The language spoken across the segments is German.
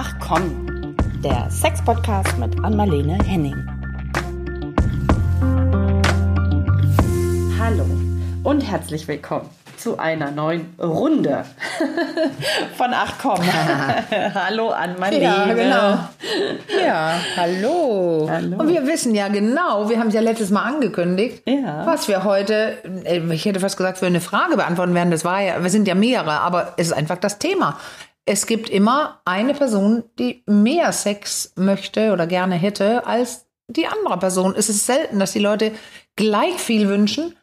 Ach komm, der Sex-Podcast mit Anmalene Henning. Hallo und herzlich willkommen zu einer neuen Runde von Ach komm. hallo Anmalene. Ja, genau. Ja, hallo. Hallo. Und wir wissen ja genau, wir haben es ja letztes Mal angekündigt, Ja. was wir heute, äh, ich hätte fast gesagt, für eine Frage beantworten werden. Das war ja, wir sind ja mehrere, aber es ist einfach das Thema. Es gibt immer eine Person, die mehr Sex möchte oder gerne hätte als die andere Person. Es ist selten, dass die Leute gleich viel wünschen,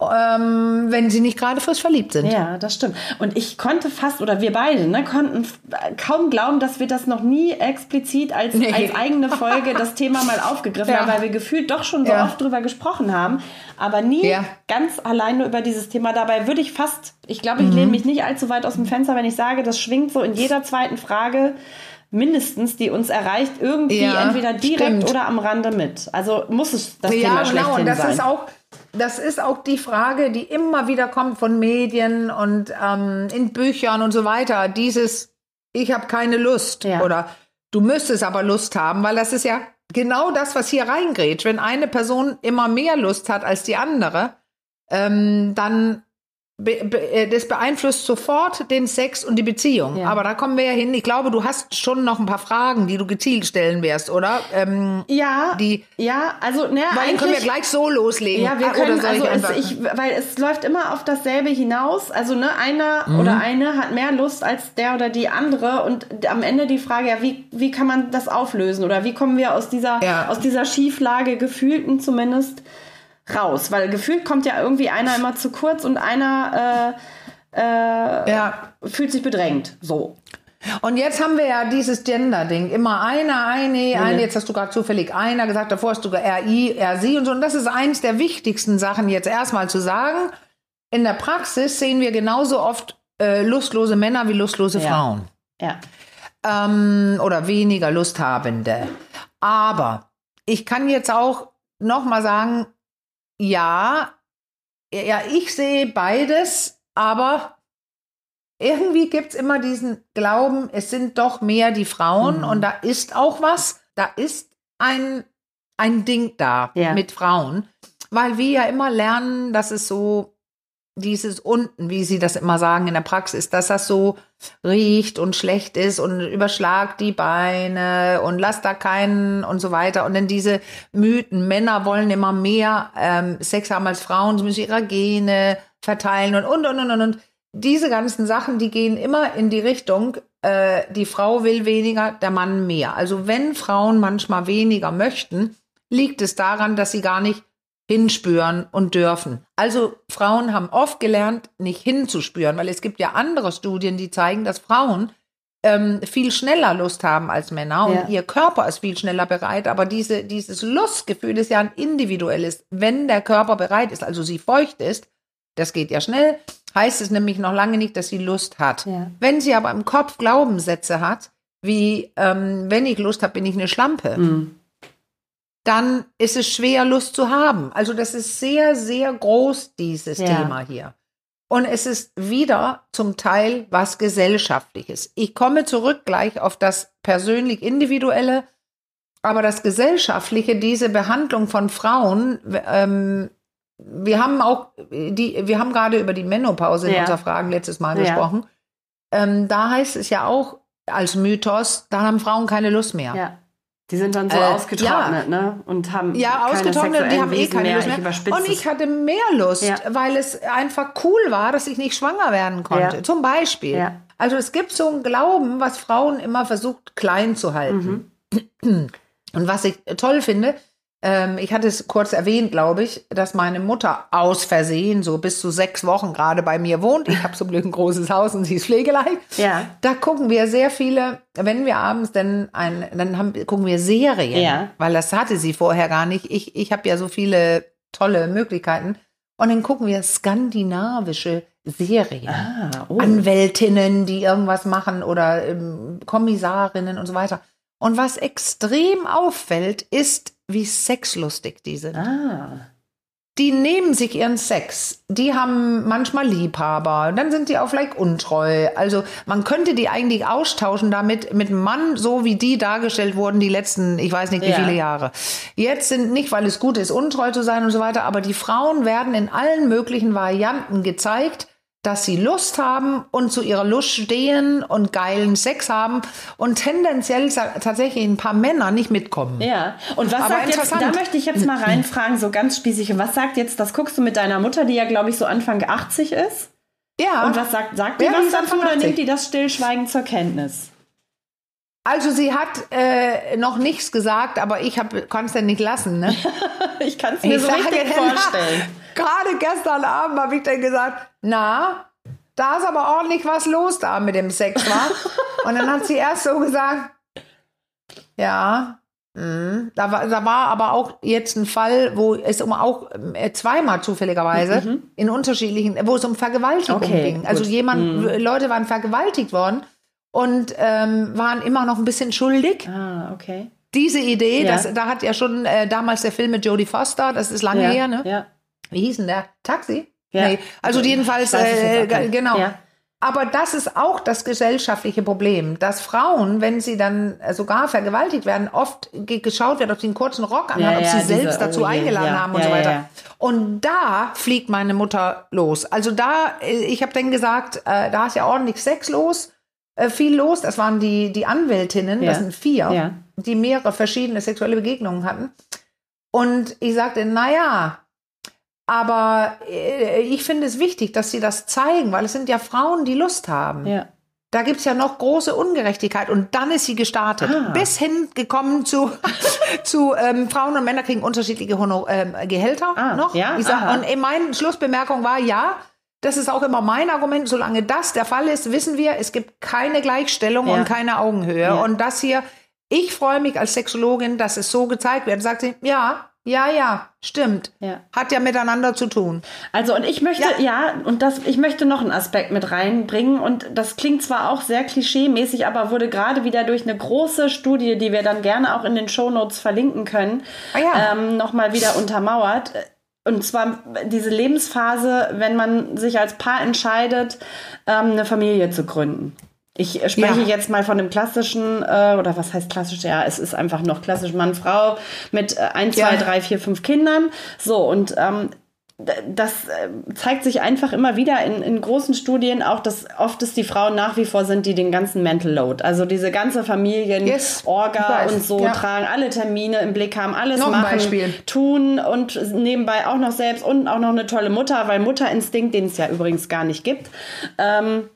ähm, wenn sie nicht gerade frisch verliebt sind. Ja, das stimmt. Und ich konnte fast, oder wir beide, ne, konnten kaum glauben, dass wir das noch nie explizit als, Nee. als eigene Folge das Thema mal aufgegriffen Ja. haben, weil wir gefühlt doch schon so Ja. oft drüber gesprochen haben, aber nie Ja. ganz alleine über dieses Thema. Dabei würde ich fast, ich glaube, ich Mhm. lehne mich nicht allzu weit aus dem Fenster, wenn ich sage, das schwingt so in jeder zweiten Frage mindestens, die uns erreicht, irgendwie Ja, entweder direkt stimmt. oder am Rande mit. Also muss es das ja, Thema genau. schlechthin Und das sein. ist auch, das ist auch die Frage, die immer wieder kommt von Medien und ähm, in Büchern und so weiter. Dieses, ich habe keine Lust Ja. oder du müsstest aber Lust haben, weil das ist ja genau das, was hier reingrätscht. Wenn eine Person immer mehr Lust hat als die andere, ähm, dann be be äh, das beeinflusst sofort den Sex und die Beziehung. Ja. Aber da kommen wir ja hin. Ich glaube, du hast schon noch ein paar Fragen, die du gezielt stellen wirst, oder? Ähm, ja, die, ja, also ne, weil können wir gleich so loslegen. Ja, wir Ah, können, also ich es, ich, weil es läuft immer auf dasselbe hinaus. Also ne, einer Mhm. oder eine hat mehr Lust als der oder die andere und am Ende die Frage, ja, wie, wie kann man das auflösen oder wie kommen wir aus dieser, Ja. aus dieser Schieflage, gefühlten zumindest, raus? Weil gefühlt kommt ja irgendwie einer immer zu kurz und einer ja. äh, fühlt sich bedrängt. So. Und jetzt haben wir ja dieses Gender-Ding. Immer einer, eine, Mhm. eine. Jetzt hast du gerade zufällig einer gesagt, davor hast du er, I, er, sie und so. Und das ist eins der wichtigsten Sachen jetzt erstmal zu sagen. In der Praxis sehen wir genauso oft äh, lustlose Männer wie lustlose Ja. Frauen. Ja. ähm, oder weniger Lusthabende. Aber ich kann jetzt auch noch mal sagen, ja, ja, ich sehe beides, aber irgendwie gibt's immer diesen Glauben, es sind doch mehr die Frauen Mhm. und da ist auch was, da ist ein, ein Ding da Ja. mit Frauen, weil wir ja immer lernen, dass es so dieses unten, wie sie das immer sagen in der Praxis, dass das so riecht und schlecht ist und überschlagt die Beine und lass da keinen und so weiter. Und dann diese Mythen, Männer wollen immer mehr ähm, Sex haben als Frauen, sie müssen ihre Gene verteilen und und und und und. und. Diese ganzen Sachen, die gehen immer in die Richtung, äh, die Frau will weniger, der Mann mehr. Also wenn Frauen manchmal weniger möchten, liegt es daran, dass sie gar nicht hinspüren und dürfen. Also Frauen haben oft gelernt, nicht hinzuspüren, weil es gibt ja andere Studien, die zeigen, dass Frauen ähm, viel schneller Lust haben als Männer und Ja. ihr Körper ist viel schneller bereit, aber diese, dieses Lustgefühl ist ja ein individuelles. Wenn der Körper bereit ist, also sie feucht ist, das geht ja schnell, heißt es nämlich noch lange nicht, dass sie Lust hat. Ja. Wenn sie aber im Kopf Glaubenssätze hat, wie ähm, wenn ich Lust habe, bin ich eine Schlampe, Mhm. Dann ist es schwer, Lust zu haben. Also das ist sehr, sehr groß, dieses Ja. Thema hier. Und es ist wieder zum Teil was Gesellschaftliches. Ich komme zurück gleich auf das persönlich Individuelle, aber das Gesellschaftliche, diese Behandlung von Frauen, ähm, wir haben auch die, wir haben gerade über die Menopause in Ja. unserer Fragen letztes Mal Ja. gesprochen. Ähm, da heißt es ja auch als Mythos, da haben Frauen keine Lust mehr. Ja. Die sind dann so Äh, ausgetrocknet, ne? Und haben Ja, keine ausgetrocknet, die haben eh keine mehr. Lust mehr. überspitze Und ich hatte mehr Lust, Ja. weil es einfach cool war, dass ich nicht schwanger werden konnte. Ja. Zum Beispiel. Ja. Also es gibt so ein Glauben, was Frauen immer versucht klein zu halten. Mhm. Und was ich toll finde, ähm, ich hatte es kurz erwähnt, glaube ich, dass meine Mutter aus Versehen so bis zu sechs Wochen gerade bei mir wohnt. Ich habe zum Glück ein großes Haus und sie ist Pflegeleicht. Ja. Da gucken wir sehr viele, wenn wir abends dann ein, dann haben, gucken wir Serien, Ja. weil das hatte sie vorher gar nicht. Ich, ich habe ja so viele tolle Möglichkeiten. Und dann gucken wir skandinavische Serien. Ah, oh. Anwältinnen, die irgendwas machen oder ähm, Kommissarinnen und so weiter. Und was extrem auffällt, ist, wie sexlustig die sind. Ah. die nehmen sich ihren Sex. Die haben manchmal Liebhaber. Dann sind die auch vielleicht untreu. Also man könnte die eigentlich austauschen damit mit einem Mann, so wie die dargestellt wurden die letzten, ich weiß nicht wie Ja. viele Jahre. Jetzt sind nicht, weil es gut ist, untreu zu sein und so weiter, aber die Frauen werden in allen möglichen Varianten gezeigt, dass sie Lust haben und zu ihrer Lust stehen und geilen Sex haben und tendenziell tatsächlich ein paar Männer nicht mitkommen. Ja, und was Aber sagt jetzt, da möchte ich jetzt mal reinfragen, so ganz spießig, was sagt jetzt, das guckst du mit deiner Mutter, die ja, glaube ich, so Anfang 80 ist? Ja. Und was sagt, sagt die Ja, die was dazu oder 80. nimmt die das stillschweigend zur Kenntnis? Also sie hat äh, noch nichts gesagt, aber ich kann es ja nicht lassen. Ne? Ich kann es mir Ich so richtig vorstellen. Gerade gestern Abend habe ich dann gesagt, na, da ist aber ordentlich was los da mit dem Sex, wa? Und dann hat sie erst so gesagt, ja, mh. da, war, da war aber auch jetzt ein Fall, wo es um auch äh, zweimal zufälligerweise in unterschiedlichen, wo es um Vergewaltigung Mhm. Okay, ging. Also gut. Mhm. jemand, Leute waren vergewaltigt worden und ähm, waren immer noch ein bisschen schuldig Ah, okay. diese Idee, Ja. das, da hat ja schon äh, damals der Film mit Jodie Foster, das ist lange Ja, her, ne? ja. Wie hieß denn der? Taxi? Ja. Nee. Also jedenfalls, weiß es äh, genau. Ja. Aber das ist auch das gesellschaftliche Problem, dass Frauen, wenn sie dann äh, sogar vergewaltigt werden, oft ge geschaut wird, ob sie einen kurzen Rock anhaben, Ja, ob ja, sie diese- selbst oh dazu je, eingeladen ja, haben und so weiter. Und da fliegt meine Mutter los. Also da, äh, ich habe dann gesagt, äh, da ist ja ordentlich Sex los, äh, viel los. Das waren die, die Anwältinnen, das sind vier, die mehrere verschiedene sexuelle Begegnungen hatten. Und ich sagte, naja, aber äh, ich finde es wichtig, dass sie das zeigen, weil es sind ja Frauen, die Lust haben. Ja. Da gibt's ja noch große Ungerechtigkeit und dann ist sie gestartet. Ah. Bis hin gekommen zu, zu ähm, Frauen und Männer kriegen unterschiedliche Honor ähm, Gehälter Ah, noch. ja, sag, und in meine Schlussbemerkung war, ja, das ist auch immer mein Argument, solange das der Fall ist, wissen wir, es gibt keine Gleichstellung Ja. und keine Augenhöhe. Ja. Und das hier, ich freue mich als Sexologin, dass es so gezeigt wird. Sagt sie, ja, ja, ja, stimmt. Ja. Hat ja miteinander zu tun. Also und ich möchte, ja, und das, ich möchte noch einen Aspekt mit reinbringen und das klingt zwar auch sehr klischee-mäßig, aber wurde gerade wieder durch eine große Studie, die wir dann gerne auch in den Shownotes verlinken können, Ah ja. ähm, nochmal wieder untermauert. Und zwar diese Lebensphase, wenn man sich als Paar entscheidet, ähm, eine Familie zu gründen. Ich spreche Ja. jetzt mal von dem klassischen, äh, oder was heißt klassisch? Ja, es ist einfach noch klassisch Mann, Frau mit äh, ein, zwei, Ja. drei, vier, fünf Kindern. So, und ähm, das äh, zeigt sich einfach immer wieder in, in großen Studien auch, dass oft es die Frauen nach wie vor sind, die den ganzen Mental Load, also diese ganze Familien, Yes, Orga und so ja. tragen, alle Termine im Blick haben, alles Noch machen, tun und nebenbei auch noch selbst und auch noch eine tolle Mutter, weil Mutterinstinkt, den es ja übrigens gar nicht gibt. Ähm,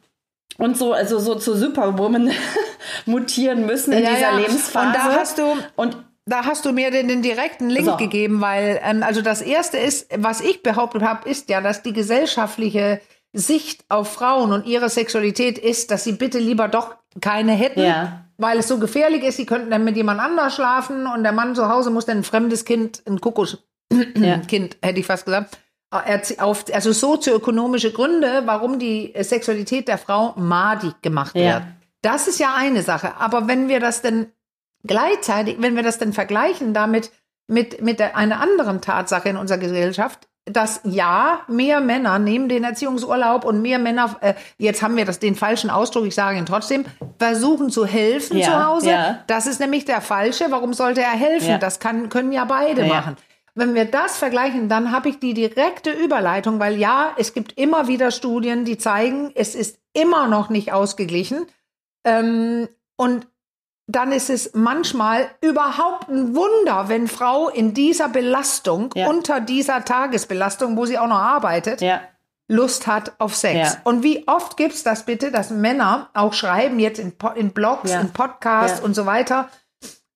und so, also so zu Superwoman mutieren müssen in Ja, dieser ja. Lebensphase. Und da hast du- und Da hast du mir den, den direkten Link So. gegeben, weil ähm, also das erste ist, was ich behauptet habe, ist ja, dass die gesellschaftliche Sicht auf Frauen und ihre Sexualität ist, dass sie bitte lieber doch keine hätten, Ja. weil es so gefährlich ist. Sie könnten dann mit jemand anders schlafen und der Mann zu Hause muss dann ein fremdes Kind, ein Kuckuck, ja. Kind, hätte ich fast gesagt, auf, also sozioökonomische Gründe, warum die äh, Sexualität der Frau madig gemacht Ja. wird. Das ist ja eine Sache. Aber wenn wir das denn gleichzeitig, wenn wir das denn vergleichen damit mit, mit der, einer anderen Tatsache in unserer Gesellschaft, dass ja, mehr Männer nehmen den Erziehungsurlaub und mehr Männer, äh, jetzt haben wir das, den falschen Ausdruck, ich sage ihn trotzdem, versuchen zu helfen Ja, zu Hause. ja. Das ist nämlich der falsche. Warum sollte er helfen? Das kann, können ja beide machen. Wenn wir das vergleichen, dann habe ich die direkte Überleitung, weil ja, es gibt immer wieder Studien, die zeigen, es ist immer noch nicht ausgeglichen. Ähm, und dann ist es manchmal überhaupt ein Wunder, wenn Frau in dieser Belastung, Ja. unter dieser Tagesbelastung, wo sie auch noch arbeitet, ja. Lust hat auf Sex. Ja. Und wie oft gibt's das bitte, dass Männer auch schreiben, jetzt in, in Blogs, in Podcasts und so weiter,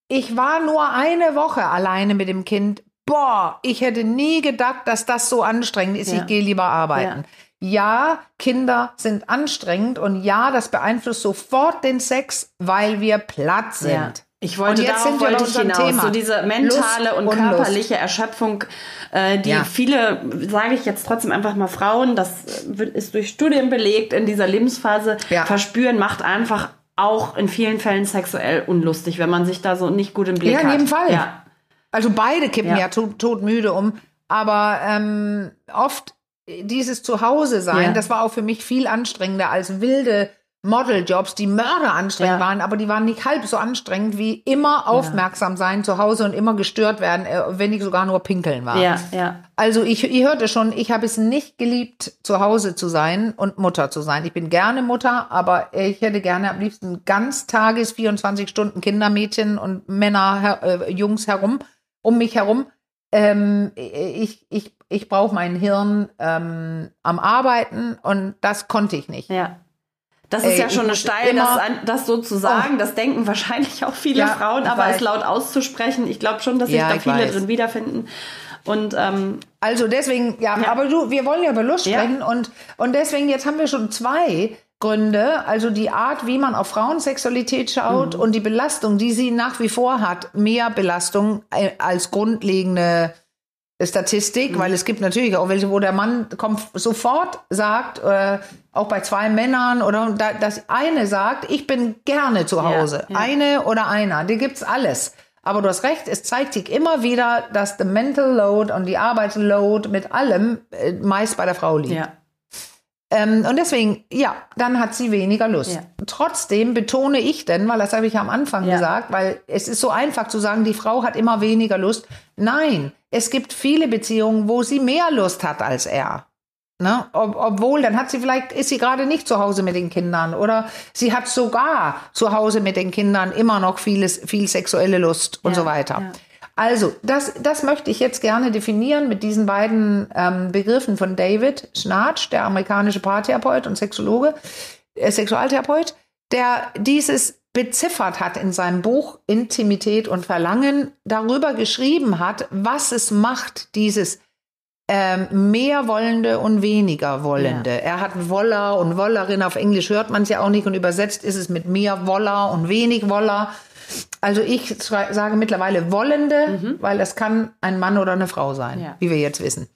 ich war nur eine Woche alleine mit dem Kind. Boah, ich hätte nie gedacht, dass das so anstrengend ist. Ja. Ich gehe lieber arbeiten. Ja. Kinder sind anstrengend und ja, das beeinflusst sofort den Sex, weil wir platt sind. Ja. Ich wollte Und jetzt darauf wollte ich hinaus. Thema. So diese mentale Lust und körperliche Erschöpfung, äh, die Ja. viele, sage ich jetzt trotzdem einfach mal Frauen, das wird- ist durch Studien belegt, in dieser Lebensphase Ja. verspüren, macht einfach auch in vielen Fällen sexuell unlustig, wenn man sich da so nicht gut im Blick Ja, hat. in jedem Fall. Ja. Also beide kippen Ja. ja, tot, todmüde um. Aber ähm, oft dieses Zuhause sein, Ja. das war auch für mich viel anstrengender als wilde Modeljobs, die Mörder anstrengend Ja. waren, aber die waren nicht halb so anstrengend wie immer aufmerksam sein zu Hause und immer gestört werden, äh, wenn ich sogar nur pinkeln war. Ja, ja. Also ich, ich hörte schon, ich habe es nicht geliebt, zu Hause zu sein und Mutter zu sein. Ich bin gerne Mutter, aber ich hätte gerne am liebsten ganz Tages, 24 Stunden Kindermädchen und Männer, her, äh, Jungs herum, um mich herum. Ähm, ich ich, ich brauche mein Hirn ähm, am Arbeiten und das konnte ich nicht. Ja. Das ist Ey, ja ich schon eine Steil, das, das so zu sagen. Das denken wahrscheinlich auch viele Ja, Frauen, aber weiß. es laut auszusprechen, ich glaube schon, dass sich Ja, da viele weiß. drin wiederfinden. Und ähm, Also deswegen, ja, Ja. aber du, wir wollen ja über Lust Ja. sprechen und, und deswegen, jetzt haben wir schon zwei Gründe, also die Art, wie man auf Frauensexualität schaut Mhm. und die Belastung, die sie nach wie vor hat, mehr Belastung äh, als grundlegende Statistik, Mhm. weil es gibt natürlich auch welche, wo der Mann kommt, sofort sagt, äh, auch bei zwei Männern oder da, das eine sagt, ich bin gerne zu Hause. ja. Eine oder einer, die gibt's alles. Aber du hast recht, es zeigt sich immer wieder, dass the mental load und die Arbeitsload mit allem äh, meist bei der Frau liegt. ja. Ähm, und deswegen, ja, dann hat sie weniger Lust. Ja. Trotzdem betone ich denn, weil das habe ich am Anfang Ja. gesagt, weil es ist so einfach zu sagen, die Frau hat immer weniger Lust. Nein, es gibt viele Beziehungen, wo sie mehr Lust hat als er. Ne? Ob, obwohl, dann hat sie vielleicht, ist sie gerade nicht zu Hause mit den Kindern oder sie hat sogar zu Hause mit den Kindern immer noch vieles, viel sexuelle Lust und Ja, so weiter. Also, das, das möchte ich jetzt gerne definieren mit diesen beiden ähm, Begriffen von David Schnarch, der amerikanische Paartherapeut und Sexologe, äh, Sexualtherapeut, der dieses beziffert hat in seinem Buch Intimität und Verlangen, darüber geschrieben hat, was es macht, dieses ähm, mehr Wollende und weniger Wollende. Ja. Er hat Woller und Wollerin, auf Englisch hört man es ja auch nicht und übersetzt ist es mit mehr Woller und wenig Woller. Also ich sage mittlerweile Wollende, weil das kann ein Mann oder eine Frau sein, Ja. wie wir jetzt wissen.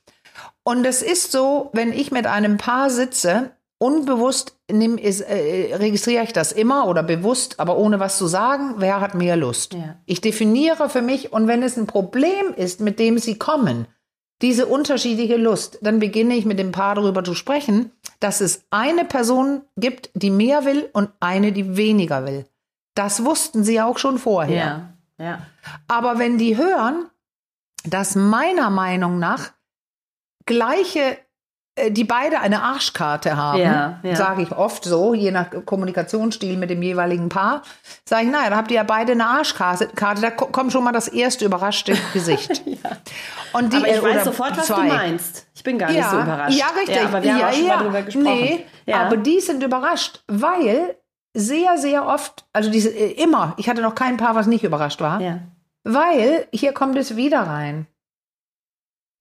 Und es ist so, wenn ich mit einem Paar sitze, unbewusst nimm, ist, äh, registriere ich das immer oder bewusst, aber ohne was zu sagen, wer hat mehr Lust. Ja. Ich definiere für mich und wenn es ein Problem ist, mit dem sie kommen, diese unterschiedliche Lust, dann beginne ich mit dem Paar darüber zu sprechen, dass es eine Person gibt, die mehr will und eine, die weniger will. Das wussten sie auch schon vorher. Ja. Ja. Aber wenn die hören, dass meiner Meinung nach gleiche, äh, die beide eine Arschkarte haben, Ja, ja. sage ich oft so, je nach Kommunikationsstil mit dem jeweiligen Paar, sage ich, naja, da habt ihr ja beide eine Arschkarte, Karte, da ko- kommt schon mal das erste überraschte Gesicht. Und die, Aber ich äh, weiß sofort, was zwei. du meinst. Ich bin gar nicht so überrascht. Ja, richtig. Ja, aber wir haben auch schon mal drüber gesprochen. Nee, ja. aber die sind überrascht, weil sehr, sehr oft, also diese äh, immer, ich hatte noch kein Paar, was nicht überrascht war, ja. weil hier kommt es wieder rein.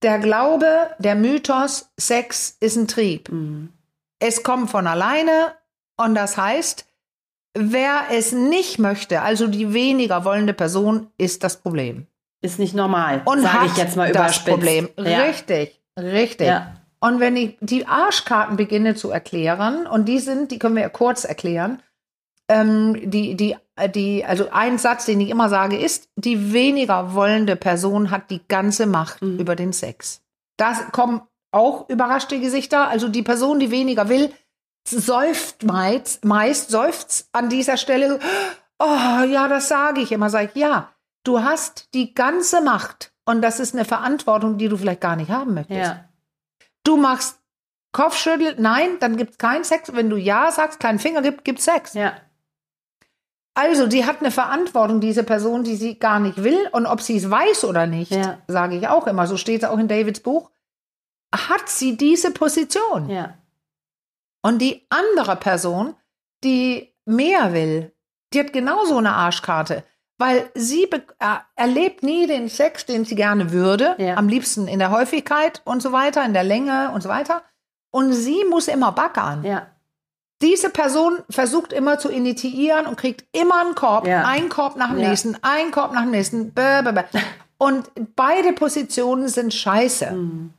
Der Glaube, der Mythos, Sex ist ein Trieb. Mhm. Es kommt von alleine und das heißt, wer es nicht möchte, also die weniger wollende Person, ist das Problem. Ist nicht normal, Und sage ich jetzt mal das überspitzt. Problem. Ja. Richtig, richtig. Ja. Und wenn ich die Arschkarten beginne zu erklären, und die sind, die können wir ja kurz erklären, ähm, die, die, die, also ein Satz, den ich immer sage, ist, die weniger wollende Person hat die ganze Macht Mhm. über den Sex. Das kommen auch überraschte Gesichter. Also die Person, die weniger will, seufzt meist, meist seufzt an dieser Stelle, oh ja, das sage ich immer, sage ich, ja, du hast die ganze Macht und das ist eine Verantwortung, die du vielleicht gar nicht haben möchtest. Ja. Du machst Kopfschüttel, nein, dann gibt's keinen Sex. Wenn du Ja sagst, keinen Finger gibt, gibt's Sex. Ja. Also, die hat eine Verantwortung, diese Person, die sie gar nicht will. Und ob sie es weiß oder nicht, Ja. sage ich auch immer, so steht es auch in Davids Buch, hat sie diese Position. Ja. Und die andere Person, die mehr will, die hat genauso eine Arschkarte. Weil sie äh, erlebt nie den Sex, den sie gerne würde. Ja. Am liebsten in der Häufigkeit und so weiter, in der Länge und so weiter. Und sie muss immer backern. Ja. Diese Person versucht immer zu initiieren und kriegt immer einen Korb, Ja. einen Korb nach dem Ja. nächsten, einen Korb nach dem nächsten. Bäh, bäh, bäh. Und beide Positionen sind scheiße. Mhm.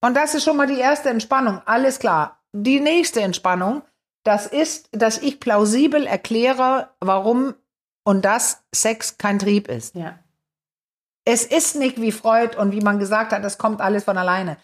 Und das ist schon mal die erste Entspannung. Alles klar. Die nächste Entspannung, das ist, dass ich plausibel erkläre, warum und dass Sex kein Trieb ist. Ja. Es ist nicht wie Freud und wie man gesagt hat, das kommt alles von alleine.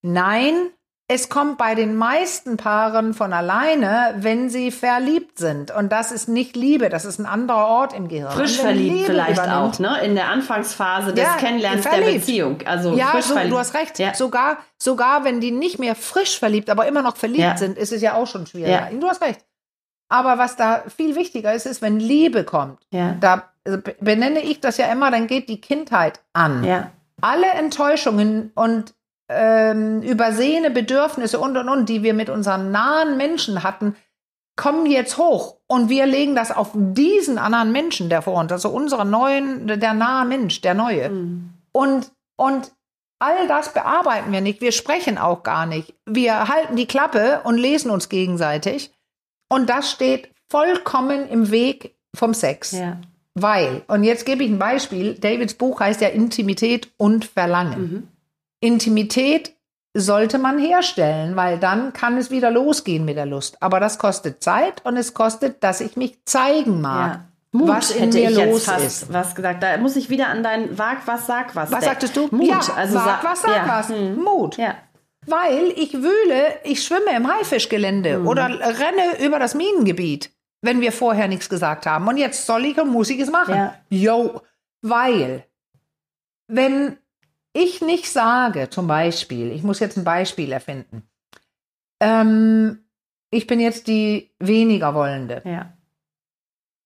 Nein, es kommt bei den meisten Paaren von alleine, wenn sie verliebt sind. Und das ist nicht Liebe, das ist ein anderer Ort im Gehirn. Frisch verliebt vielleicht übernimmt, auch, ne? In der Anfangsphase des ja, Kennenlernens verliebt. der Beziehung. Also ja, frisch so, verliebt. du hast recht. Ja. Sogar, sogar wenn die nicht mehr frisch verliebt, aber immer noch verliebt ja. sind, ist es ja auch schon schwieriger. Du hast recht. Aber was da viel wichtiger ist, ist, wenn Liebe kommt. Ja. Da also benenne ich das ja immer, dann geht die Kindheit an. Ja. Alle Enttäuschungen und ähm, übersehene Bedürfnisse und und und, die wir mit unseren nahen Menschen hatten, kommen jetzt hoch und wir legen das auf diesen anderen Menschen, der vor uns, also unseren neuen, der nahe Mensch, der neue. Mhm. Und, und all das bearbeiten wir nicht. Wir sprechen auch gar nicht. Wir halten die Klappe und lesen uns gegenseitig. Und das steht vollkommen im Weg vom Sex. Ja. Weil, und jetzt gebe ich ein Beispiel, Davids Buch heißt ja Intimität und Verlangen. Mhm. Intimität sollte man herstellen, weil dann kann es wieder losgehen mit der Lust. Aber das kostet Zeit und es kostet, dass ich mich zeigen mag. Ja. Mut, was in mir los ist. Was gesagt, da muss ich wieder an dein Wag was sag was. Was sagtest du? Mut. Ja, also Wag was sag ja. was. Hm. Mut. Ja. Weil ich wühle, ich schwimme im Haifischgelände mhm. oder renne über das Minengebiet, wenn wir vorher nichts gesagt haben. Und jetzt soll ich und muss ich es machen. Ja. Yo, weil wenn ich nicht sage, zum Beispiel, ich muss jetzt ein Beispiel erfinden, ähm, ich bin jetzt die weniger Wollende. Ja.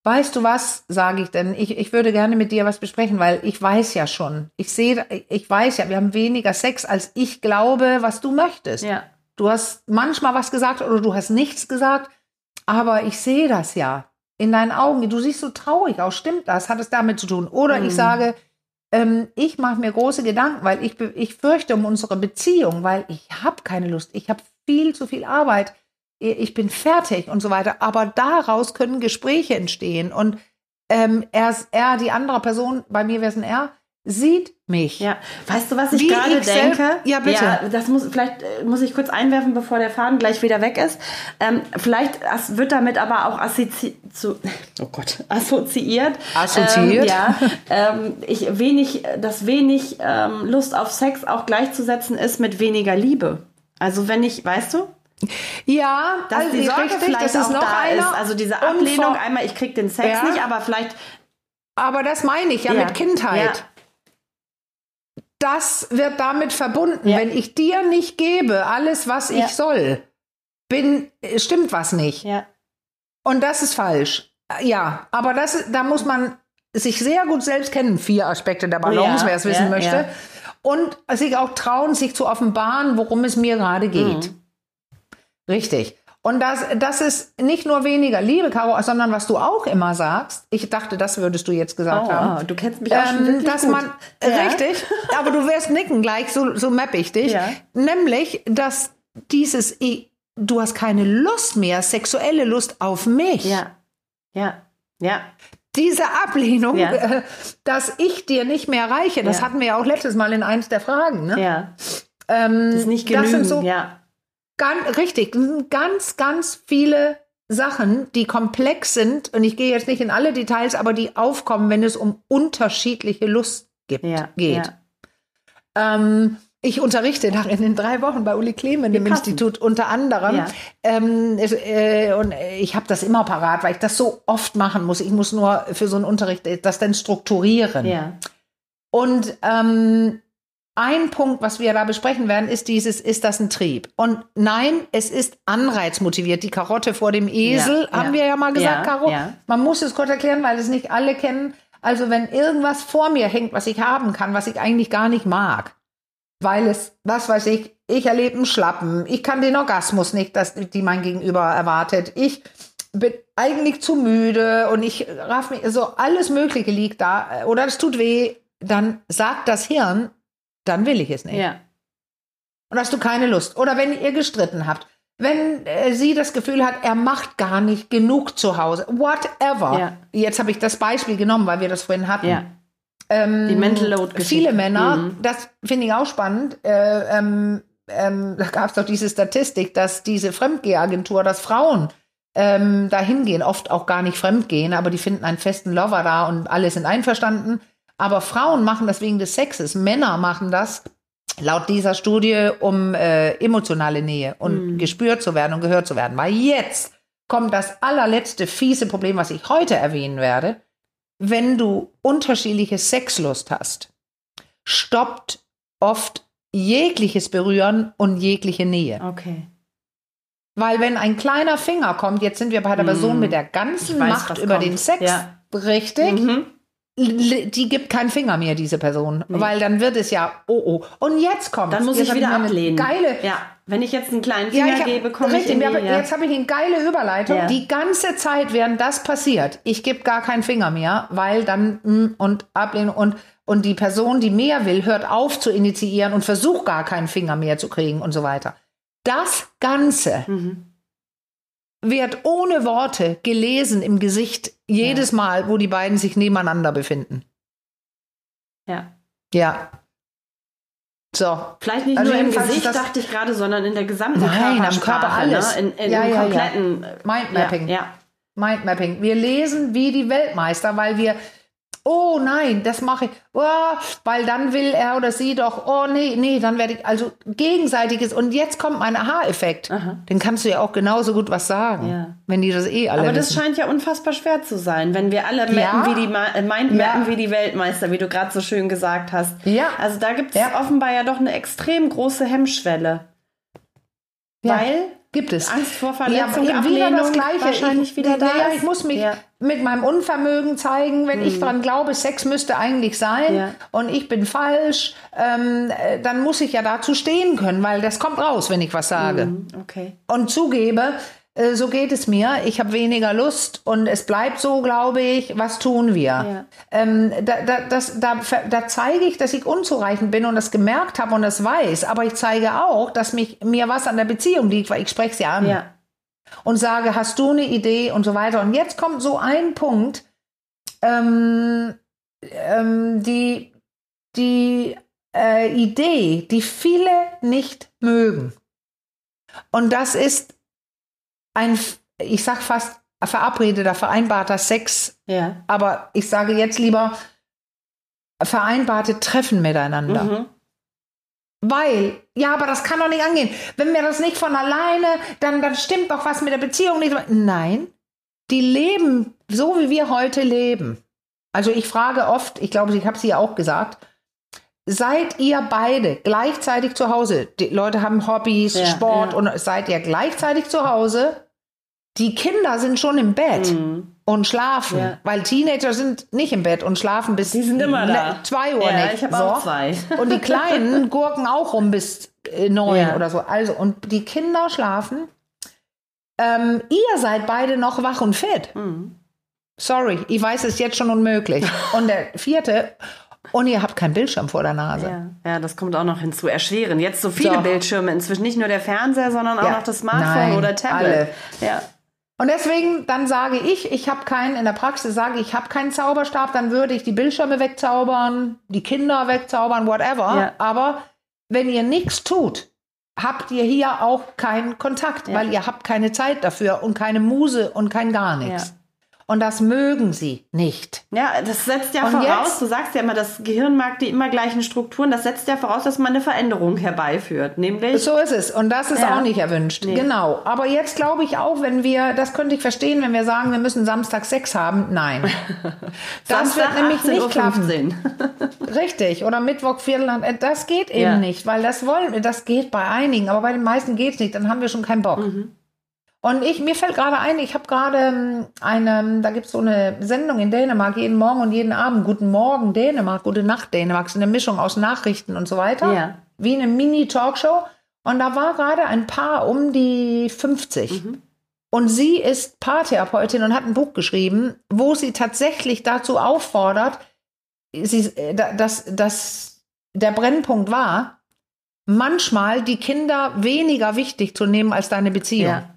Weißt du was, sage ich denn? Ich, ich würde gerne mit dir was besprechen, weil ich weiß ja schon. Ich sehe, ich weiß ja, wir haben weniger Sex, als ich glaube, was du möchtest. Ja. Du hast manchmal was gesagt oder du hast nichts gesagt, aber ich sehe das ja in deinen Augen. Du siehst so traurig aus. Stimmt das? Hat es damit zu tun? Oder mhm. ich sage, ähm, ich mache mir große Gedanken, weil ich, ich fürchte um unsere Beziehung, weil ich habe keine Lust. Ich habe viel zu viel Arbeit. Ich bin fertig und so weiter. Aber daraus können Gespräche entstehen. Und ähm, er, er, die andere Person, bei mir wäre es ein Er, sieht mich. Ja, weißt du, was ich gerade denke? Ja, bitte. Ja, das muss vielleicht äh, muss ich kurz einwerfen, bevor der Faden gleich wieder weg ist. Ähm, vielleicht wird damit aber auch assozi zu, oh Gott, assoziiert. Assoziiert. Ähm, ja, ähm, ich wenig, dass wenig ähm, Lust auf Sex auch gleichzusetzen ist mit weniger Liebe. Also wenn ich, weißt du? Ja, dass also die Sorge richtig, vielleicht das ist auch noch da ist. Also diese Ablehnung einmal, ich krieg den Sex ja. nicht, aber vielleicht. Aber das meine ich ja, ja. mit Kindheit. Das wird damit verbunden. Ja. Wenn ich dir nicht gebe, alles, was ja. ich soll, bin, stimmt was nicht. Ja. Und das ist falsch. Ja, aber das, da muss man sich sehr gut selbst kennen. Vier Aspekte der Balance, wer es wissen möchte. Und sich auch trauen, sich zu offenbaren, worum es mir gerade geht. Mhm. Richtig. Und das, das ist nicht nur weniger Liebe, Caro, sondern was du auch immer sagst. Ich dachte, das würdest du jetzt gesagt oh, haben. Oh, du kennst mich auch schon ähm, dass gut. man ja. richtig, aber du wirst nicken gleich, so, so mapp ich dich. Ja. Nämlich, dass dieses, du hast keine Lust mehr, sexuelle Lust auf mich. Ja, ja, ja. Diese Ablehnung, ja. äh, dass ich dir nicht mehr reiche, das hatten wir ja auch letztes Mal in eins der Fragen. Ne? Ja. Ähm, das ist nicht genügend, das sind so, ja Ganz, richtig, ganz, ganz viele Sachen, die komplex sind, und ich gehe jetzt nicht in alle Details, aber die aufkommen, wenn es um unterschiedliche Lust gibt, ja, geht. Ja. Ähm, ich unterrichte nach in den drei Wochen bei Uli Klemen im Institut unter anderem. Ja. Ähm, äh, und ich habe das immer parat, weil ich das so oft machen muss. Ich muss nur für so einen Unterricht das dann strukturieren. Ja. Und ähm, ein Punkt, was wir da besprechen werden, ist dieses, ist das ein Trieb? Und nein, es ist anreizmotiviert. Die Karotte vor dem Esel, ja, haben ja. wir ja mal gesagt, ja, Caro. Man muss es kurz erklären, weil es nicht alle kennen. Also wenn irgendwas vor mir hängt, was ich haben kann, was ich eigentlich gar nicht mag, weil es, was weiß ich, ich erlebe einen Schlappen, ich kann den Orgasmus nicht, dass die mein Gegenüber erwartet, ich bin eigentlich zu müde und ich raff mich, so alles Mögliche liegt da oder es tut weh, dann sagt das Hirn, dann will ich es nicht. Ja. Und hast du keine Lust. Oder wenn ihr gestritten habt, wenn äh, sie das Gefühl hat, er macht gar nicht genug zu Hause, whatever. Ja. Jetzt habe ich das Beispiel genommen, weil wir das vorhin hatten. Ja. Ähm, Die Mental Load. Viele Männer, mhm. das finde ich auch spannend. Äh, ähm, ähm, da gab es doch diese Statistik, dass diese Fremdgehagentur, dass Frauen ähm, da hingehen, oft auch gar nicht fremdgehen, aber die finden einen festen Lover da und alle sind einverstanden. Aber Frauen machen das wegen des Sexes. Männer machen das laut dieser Studie, um äh, emotionale Nähe und gespürt zu werden und gehört zu werden. Weil jetzt kommt das allerletzte fiese Problem, was ich heute erwähnen werde. Wenn du unterschiedliche Sexlust hast, stoppt oft jegliches Berühren und jegliche Nähe. Okay. Weil wenn ein kleiner Finger kommt, jetzt sind wir bei der Person mit der ganzen weiß, Macht über kommt. den Sex, Ja. richtig, Mhm. Die gibt keinen Finger mehr, diese Person. Weil dann wird es ja, oh oh. Und jetzt kommt Dann muss ich wieder ablehnen. Geile, Ja, wenn ich jetzt einen kleinen ja, Finger ich hab, gebe, komme ich in die, ja. jetzt habe ich eine geile Überleitung. Ja. Die ganze Zeit, während das passiert, ich gebe gar keinen Finger mehr, weil dann mm, und Ablehnung und und die Person, die mehr will, hört auf zu initiieren und versucht gar keinen Finger mehr zu kriegen und so weiter. Das Ganze Mhm. Wird ohne Worte gelesen im Gesicht jedes Mal, wo die beiden sich nebeneinander befinden. ja. Ja. So. Vielleicht nicht Also nur im Gesicht, dachte ich gerade, sondern in der gesamten Nein, am Körpersprache, Körper alles. Ne? In, in Ja, ja, ja. kompletten äh, Mindmapping. Ja, ja. Mindmapping. Wir lesen wie die Weltmeister, weil wir, oh nein, das mache ich, oh, weil dann will er oder sie doch, oh nee, nee, dann werde ich, also gegenseitiges. Und jetzt kommt mein Aha-Effekt. Aha. Den kannst du ja auch genauso gut was sagen, Ja. wenn die das eh alle Aber das wissen. scheint ja unfassbar schwer zu sein, wenn wir alle mappen Ja. wie die äh, Ja. wie die Weltmeister, wie du gerade so schön gesagt hast. Ja. Also da gibt es Ja. offenbar ja doch eine extrem große Hemmschwelle. Weil Gibt es. Angst vor Ja, Verletzung, wieder Ablehnung das Gleiche. wahrscheinlich ich, wieder da ja, ich muss mich Ja. mit meinem Unvermögen zeigen, wenn ich dran glaube, Sex müsste eigentlich sein Ja. und ich bin falsch, ähm, äh, dann muss ich ja dazu stehen können, weil das kommt raus, wenn ich was sage. Mhm, Okay. Und zugebe, so geht es mir, ich habe weniger Lust und es bleibt so, glaube ich, was tun wir? Ja. Ähm, da, da, das, da, da zeige ich, dass ich unzureichend bin und das gemerkt habe und das weiß, aber ich zeige auch, dass mich, mir was an der Beziehung liegt, weil ich spreche sie an Ja. und sage, hast du eine Idee und so weiter. Und jetzt kommt so ein Punkt, ähm, ähm, die, die äh, Idee, die viele nicht mögen. Und das ist ein, ich sag fast verabredeter, vereinbarter Sex, Ja. aber ich sage jetzt lieber vereinbarte Treffen miteinander. Mhm. Weil, ja, aber das kann doch nicht angehen. Wenn mir das nicht von alleine, dann, dann stimmt doch was mit der Beziehung nicht. Nein, die leben so, wie wir heute leben. Also ich frage oft, ich glaube, ich habe sie ja auch gesagt, seid ihr beide gleichzeitig zu Hause? Die Leute haben Hobbys, Ja, Sport ja. und seid ihr gleichzeitig zu Hause? Die Kinder sind schon im Bett Mhm. und schlafen, Ja. weil Teenager sind nicht im Bett und schlafen bis Die sind immer da. ne- zwei Uhr Ja, nicht. ich habe auch zwei. Und die Kleinen gurken auch rum bis äh, neun Ja. oder so. Also, und die Kinder schlafen. Ähm, ihr seid beide noch wach und fit. Mhm. Sorry, ich weiß, es ist jetzt schon unmöglich. Und der vierte, und ihr habt keinen Bildschirm vor der Nase. Ja. ja, das kommt auch noch hinzu. Erschweren. Jetzt so viele So. Bildschirme inzwischen. Nicht nur der Fernseher, sondern auch Ja. noch das Smartphone Nein, oder Tablet. alle. Ja. Und deswegen, dann sage ich, ich habe keinen, in der Praxis sage ich, ich habe keinen Zauberstab, dann würde ich die Bildschirme wegzaubern, die Kinder wegzaubern, whatever. Ja. Aber wenn ihr nichts tut, habt ihr hier auch keinen Kontakt, Ja. weil ihr habt keine Zeit dafür und keine Muse und kein gar nichts. Ja. Und das mögen sie nicht. Ja, das setzt ja Und voraus, jetzt? du sagst ja immer, das Gehirn mag die immer gleichen Strukturen, das setzt ja voraus, dass man eine Veränderung herbeiführt. Nämlich, So ist es. Und das ist Ja. auch nicht erwünscht. Nee. Genau. Aber jetzt glaube ich auch, wenn wir, das könnte ich verstehen, wenn wir sagen, wir müssen Samstag Sex haben. Nein. Das Samstag wird nämlich nicht klappen. 18.15 Richtig, oder Mittwoch Viertel äh, das geht eben Ja. nicht, weil das wollen, das geht bei einigen, aber bei den meisten geht es nicht, dann haben wir schon keinen Bock. Mhm. Und ich, mir fällt gerade ein, ich habe gerade ähm, eine, da gibt es so eine Sendung in Dänemark, jeden Morgen und jeden Abend, Guten Morgen Dänemark, Gute Nacht Dänemark, so eine Mischung aus Nachrichten und so weiter, Ja. wie eine Mini-Talkshow. Und da war gerade ein Paar um die 50. Mhm. Und sie ist Paartherapeutin und hat ein Buch geschrieben, wo sie tatsächlich dazu auffordert, sie, äh, da- dass, dass der Brennpunkt war, manchmal die Kinder weniger wichtig zu nehmen als deine Beziehung. Ja.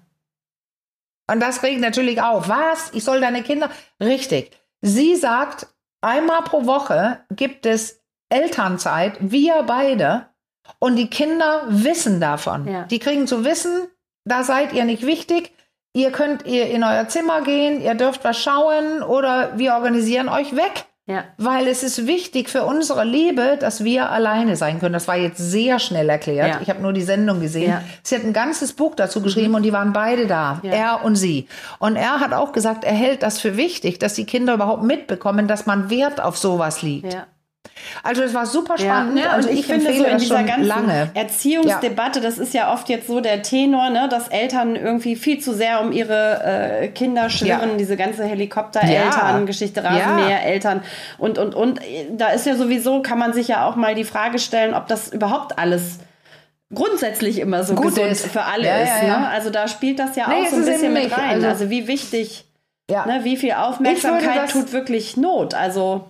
Und das regt natürlich auf. Was? Ich soll deine Kinder? Richtig. Sie sagt, einmal pro Woche gibt es Elternzeit, wir beide, und die Kinder wissen davon. Ja. Die kriegen zu wissen, da seid ihr nicht wichtig. Ihr könnt ihr in euer Zimmer gehen, ihr dürft was schauen oder wir organisieren euch weg. Ja. Weil es ist wichtig für unsere Liebe, dass wir alleine sein können. Das war jetzt sehr schnell erklärt. Ja. Ich habe nur die Sendung gesehen. Ja. Sie hat ein ganzes Buch dazu geschrieben und die waren beide da, er und sie. Und er hat auch gesagt, er hält das für wichtig, dass die Kinder überhaupt mitbekommen, dass man Wert auf sowas liegt. Ja. Also es war super Ja, spannend. ne, also und ich, ich, finde so in dieser ganzen lange. Erziehungsdebatte, das ist ja oft jetzt so der Tenor, ne, dass Eltern irgendwie viel zu sehr um ihre äh, Kinder schwirren, Ja. diese ganze Helikoptereltern-Geschichte, Rasenmähereltern und, und, und. Da ist ja sowieso, kann man sich ja auch mal die Frage stellen, ob das überhaupt alles grundsätzlich immer so Gut gesund ist. für alle Ja, ist. ja, ja. Ne? Also da spielt das ja Nee, auch so ein bisschen mit rein. Also- Also, wie wichtig, Ja. ne, wie viel Aufmerksamkeit würde tut wirklich Not. Also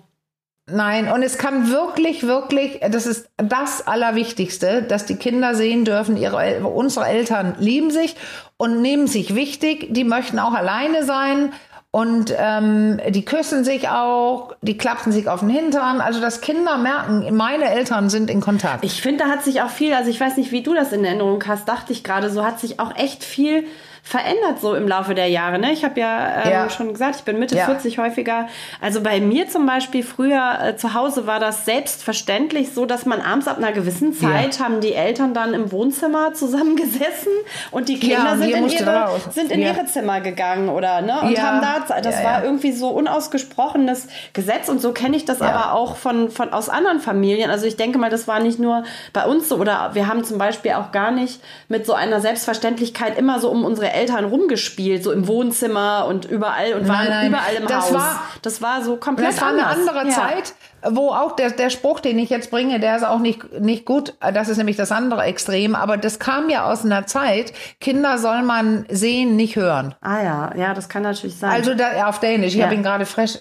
Nein, und es kann wirklich, wirklich, das ist das Allerwichtigste, dass die Kinder sehen dürfen, ihre, unsere Eltern lieben sich und nehmen sich wichtig. Die möchten auch alleine sein und ähm, die küssen sich auch, die klapsen sich auf den Hintern. Also, dass Kinder merken, meine Eltern sind in Kontakt. Ich finde, da hat sich auch viel, also ich weiß nicht, wie du das in Erinnerung hast, dachte ich gerade, so hat sich auch echt viel verändert so im Laufe der Jahre. Ne? Ich habe ja, ähm, Ja. schon gesagt, ich bin Mitte Ja. 40 häufiger. Also bei mir zum Beispiel früher äh, zu Hause war das selbstverständlich so, dass man abends ab einer gewissen Zeit haben die Eltern dann im Wohnzimmer zusammengesessen und die Kinder Ja, sind, in ihre, raus. sind in Ja. ihre Zimmer gegangen oder ne und Ja. haben da das Ja, war ja. irgendwie so unausgesprochenes Gesetz und so kenne ich das Ja. aber auch von, von aus anderen Familien. Also ich denke mal, das war nicht nur bei uns so oder wir haben zum Beispiel auch gar nicht mit so einer Selbstverständlichkeit immer so um unsere Eltern rumgespielt, so im Wohnzimmer und überall und waren nein. überall im Das Haus. war- das war so komplett Das war eine anders. andere Ja. Zeit, wo auch der, der Spruch, den ich jetzt bringe, der ist auch nicht, nicht gut. Das ist nämlich das andere Extrem. Aber das kam ja aus einer Zeit, Kinder soll man sehen, nicht hören. Ah ja, ja, das kann natürlich sein. Also da, auf Dänisch, ich Ja. habe ihn gerade fresh,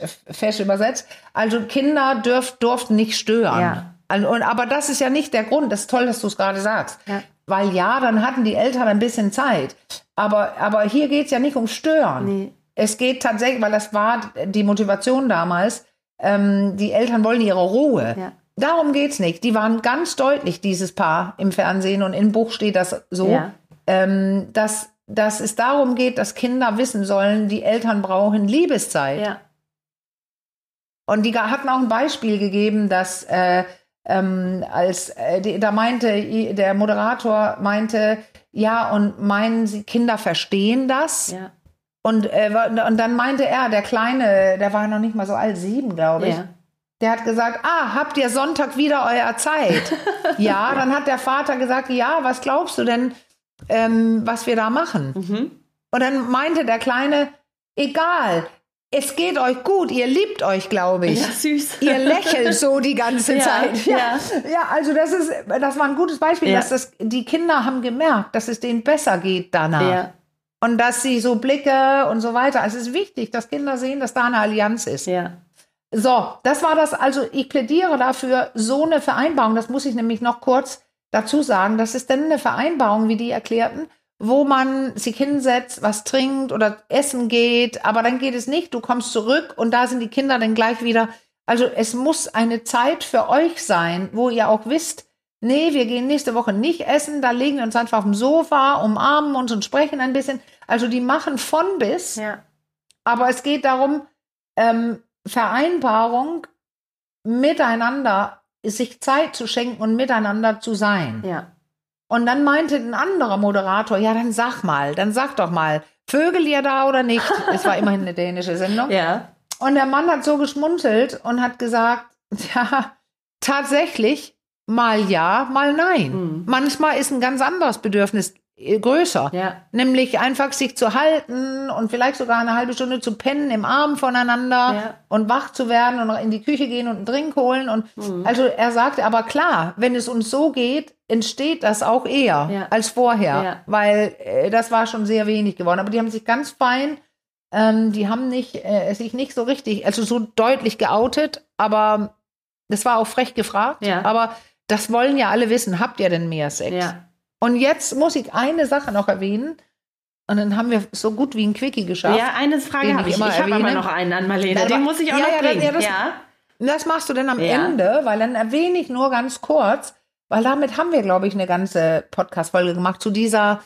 übersetzt. Also Kinder dürf, durften nicht stören. Ja. Und, aber das ist ja nicht der Grund. Das ist toll, dass du es gerade sagst. Ja. Weil ja, dann hatten die Eltern ein bisschen Zeit. Aber, aber hier geht's ja nicht um Stören. Nee. Es geht tatsächlich, weil das war die Motivation damals, ähm, die Eltern wollen ihre Ruhe. Ja. Darum geht's nicht. Die waren ganz deutlich, dieses Paar im Fernsehen und im Buch steht das so, Ja. ähm, dass, dass es darum geht, dass Kinder wissen sollen, die Eltern brauchen Liebeszeit. ja. Und die hatten auch ein Beispiel gegeben, dass äh, ähm, als äh, die, da meinte der Moderator meinte, ja und meinen Sie Kinder verstehen das? Ja. Und, äh, und dann meinte er, der Kleine, der war noch nicht mal so alt, sieben, glaube ich. Ja. Der hat gesagt, ah, habt ihr Sonntag wieder euer Zeit? ja, dann hat der Vater gesagt, ja, was glaubst du denn, ähm, was wir da machen? Mhm. Und dann meinte der Kleine, egal, es geht euch gut, ihr liebt euch, glaube ich. Ja, süß. Ihr lächelt so die ganze Ja, Zeit. ja. ja, also das ist, das war ein gutes Beispiel, Ja. dass das, die Kinder haben gemerkt, dass es denen besser geht danach. Ja. Und dass sie so Blicke und so weiter. Also es ist wichtig, dass Kinder sehen, dass da eine Allianz ist. Ja. So, das war das. Also ich plädiere dafür, so eine Vereinbarung, das muss ich nämlich noch kurz dazu sagen, das ist dann eine Vereinbarung, wie die erklärten, wo man sich hinsetzt, was trinkt oder essen geht, aber dann geht es nicht, du kommst zurück und da sind die Kinder dann gleich wieder. Also es muss eine Zeit für euch sein, wo ihr auch wisst, nee, wir gehen nächste Woche nicht essen, da legen wir uns einfach auf dem Sofa, umarmen uns und sprechen ein bisschen. Also die machen von bis. Ja. Aber es geht darum, ähm, Vereinbarung miteinander, sich Zeit zu schenken und miteinander zu sein. Ja. Und dann meinte ein anderer Moderator, ja, dann sag mal, dann sag doch mal, Vögel ihr da oder nicht? Es war immerhin eine dänische Sendung. Ja. Und der Mann hat so geschmunzelt und hat gesagt, ja, tatsächlich, mal ja, mal nein. Mhm. Manchmal ist ein ganz anderes Bedürfnis größer. Ja. Nämlich einfach sich zu halten und vielleicht sogar eine halbe Stunde zu pennen im Arm voneinander Ja. und wach zu werden und in die Küche gehen und einen Drink holen. Und Mhm. also er sagte, aber klar, wenn es uns so geht, entsteht das auch eher Ja. als vorher. Weil äh, das war schon sehr wenig geworden. Aber die haben sich ganz fein, ähm, die haben nicht, äh, sich nicht so richtig, also so deutlich geoutet, aber das war auch frech gefragt. Ja. Aber das wollen ja alle wissen. Habt ihr denn mehr Sex? Ja. Und jetzt muss ich eine Sache noch erwähnen. Und dann haben wir so gut wie ein Quickie geschafft. Ja, eine Frage habe ich ich. immer Ich habe aber erwähne. noch einen an Marlene. Ja, Den muss ich auch ja, noch bringen. ja, das- ja. Und Das machst du dann am. Ende, weil dann erwähne ich nur ganz kurz, weil damit haben wir, glaube ich, eine ganze Podcast-Folge gemacht zu dieser,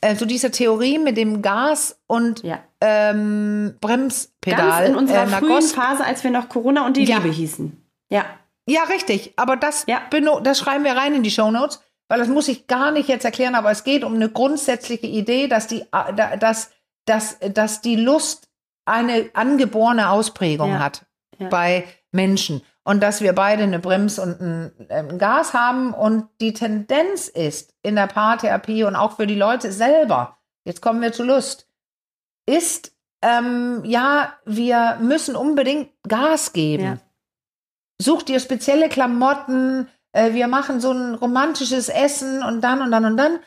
äh, zu dieser Theorie mit dem Gas und Ja. ähm, Bremspedal. Ganz in unserer äh, frühen Phase, als wir noch Corona und die. Liebe hießen. Ja. Ja, richtig. Aber das, das schreiben wir rein in die Shownotes, weil das muss ich gar nicht jetzt erklären, aber es geht um eine grundsätzliche Idee, dass die, äh, da- dass, dass, dass die Lust eine angeborene Ausprägung Ja. hat Ja. bei Menschen und dass wir beide eine Brems und ein, ein Gas haben und die Tendenz ist in der Paartherapie und auch für die Leute selber, jetzt kommen wir zu Lust, ist, ähm, ja, wir müssen unbedingt Gas geben. Ja. Such dir spezielle Klamotten, äh, wir machen so ein romantisches Essen und dann und dann und dann.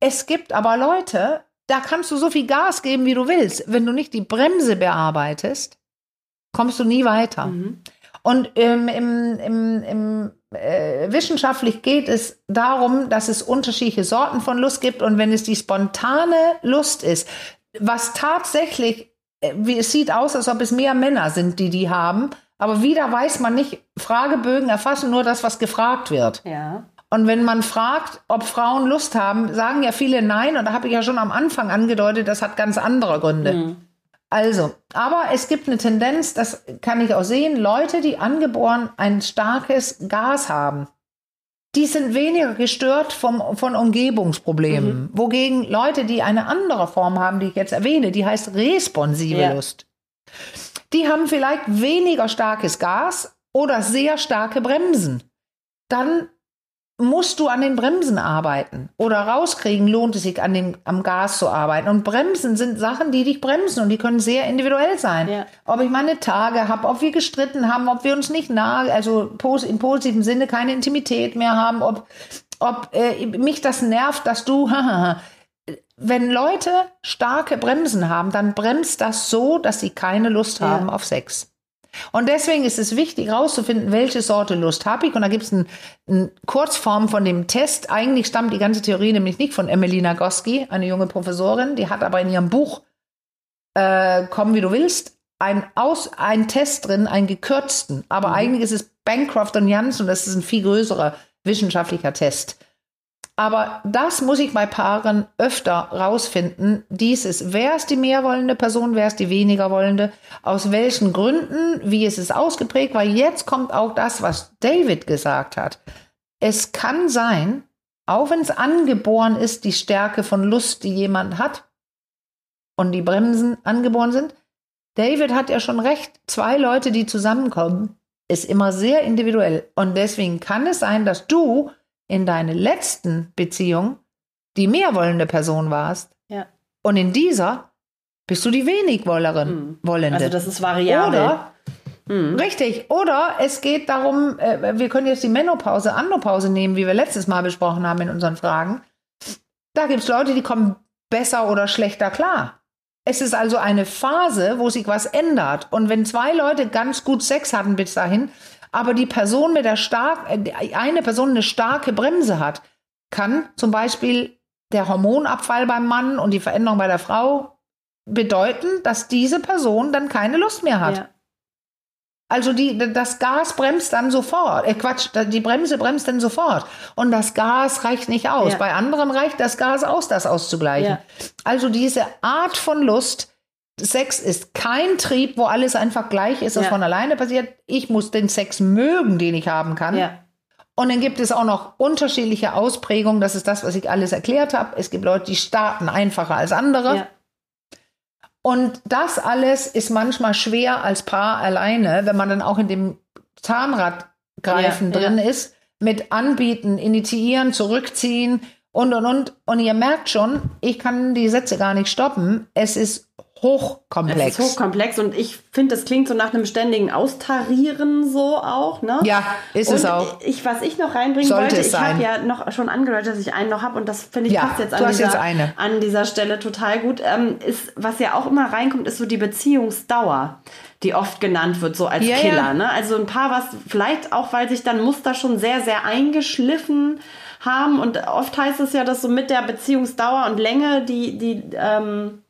Es gibt aber Leute, da kannst du so viel Gas geben, wie du willst. Wenn du nicht die Bremse bearbeitest, kommst du nie weiter. Mhm. Und ähm, im, im, im, äh, wissenschaftlich geht es darum, dass es unterschiedliche Sorten von Lust gibt. Und wenn es die spontane Lust ist, was tatsächlich, äh, wie es sieht aus, als ob es mehr Männer sind, die die haben. Aber wieder weiß man nicht, Fragebögen erfassen nur das, was gefragt wird. Ja. Und wenn man fragt, ob Frauen Lust haben, sagen ja viele nein. Und da habe ich ja schon am Anfang angedeutet, das hat ganz andere Gründe. Mhm. Also, aber es gibt eine Tendenz, das kann ich auch sehen, Leute, die angeboren ein starkes Gas haben, die sind weniger gestört vom, von Umgebungsproblemen. Wogegen Leute, die eine andere Form haben, die ich jetzt erwähne, die heißt responsive Ja. Lust, die haben vielleicht weniger starkes Gas oder sehr starke Bremsen. Dann musst du an den Bremsen arbeiten oder rauskriegen, lohnt es sich an dem, am Gas zu arbeiten. Und Bremsen sind Sachen, die dich bremsen und die können sehr individuell sein. Ja. Ob ich meine Tage habe, ob wir gestritten haben, ob wir uns nicht nahe, also im positiven Sinne keine Intimität mehr haben, ob, ob äh, mich das nervt, dass du, wenn Leute starke Bremsen haben, dann bremst das so, dass sie keine Lust Ja. haben auf Sex. Und deswegen ist es wichtig, herauszufinden, welche Sorte Lust habe ich. Und da gibt es eine ein Kurzform von dem Test. Eigentlich stammt die ganze Theorie nämlich nicht von Emily Nagoski, eine junge Professorin. Die hat aber in ihrem Buch äh, Komm, wie du willst, ein, Aus, ein Test drin, einen gekürzten. Aber eigentlich ist es Bancroft und Jans und das ist ein viel größerer wissenschaftlicher Test. Aber das muss ich bei Paaren öfter rausfinden. Dieses, wer ist die mehr wollende Person, wer ist die weniger wollende, aus welchen Gründen, wie ist es ausgeprägt, weil jetzt kommt auch das, was David gesagt hat. Es kann sein, auch wenn es angeboren ist, die Stärke von Lust, die jemand hat und die Bremsen angeboren sind. David hat ja schon recht, zwei Leute, die zusammenkommen, ist immer sehr individuell. Und deswegen kann es sein, dass du in deiner letzten Beziehung die mehr wollende Person warst. Ja. Und in dieser bist du die wenig wollerin, Mhm. wollende. Also das ist variabel. Oder, Mhm. richtig, oder es geht darum, äh, wir können jetzt die Menopause, Andropause nehmen, wie wir letztes Mal besprochen haben in unseren Fragen. Da gibt es Leute, die kommen besser oder schlechter klar. Es ist also eine Phase, wo sich was ändert. Und wenn zwei Leute ganz gut Sex hatten bis dahin, aber die Person mit der stark, äh, eine Person eine starke Bremse hat, kann zum Beispiel der Hormonabfall beim Mann und die Veränderung bei der Frau bedeuten, dass diese Person dann keine Lust mehr hat. Ja. Also die, das Gas bremst dann sofort. Äh, Quatsch, die Bremse bremst dann sofort. Und das Gas reicht nicht aus. Ja. Bei anderen reicht das Gas aus, das auszugleichen. Ja. Also diese Art von Lust, Sex ist kein Trieb, wo alles einfach gleich ist, das Ja. von alleine passiert. Ich muss den Sex mögen, den ich haben kann. Ja. Und dann gibt es auch noch unterschiedliche Ausprägungen. Das ist das, was ich alles erklärt habe. Es gibt Leute, die starten einfacher als andere. Ja. Und das alles ist manchmal schwer als Paar alleine, wenn man dann auch in dem Zahnradgreifen drin ist, mit anbieten, initiieren, zurückziehen und und und. Und ihr merkt schon, ich kann die Sätze gar nicht stoppen. Es ist hochkomplex. Es ist hochkomplex und ich finde, das klingt so nach einem ständigen Austarieren so auch, ne? Ja, ist und es auch. Ich, was ich noch reinbringen Sollte wollte, ich habe ja noch schon angedeutet, dass ich einen noch habe und das finde ich Ja, passt jetzt an dieser, jetzt eine. an dieser Stelle total gut. Ähm, ist, was ja auch immer reinkommt, ist so die Beziehungsdauer, die oft genannt wird, so als Ja, Killer. ja. Ne? Also ein paar, was vielleicht auch, weil sich dann Muster schon sehr, sehr eingeschliffen haben und oft heißt es ja, dass so mit der Beziehungsdauer und Länge die, die, ähm,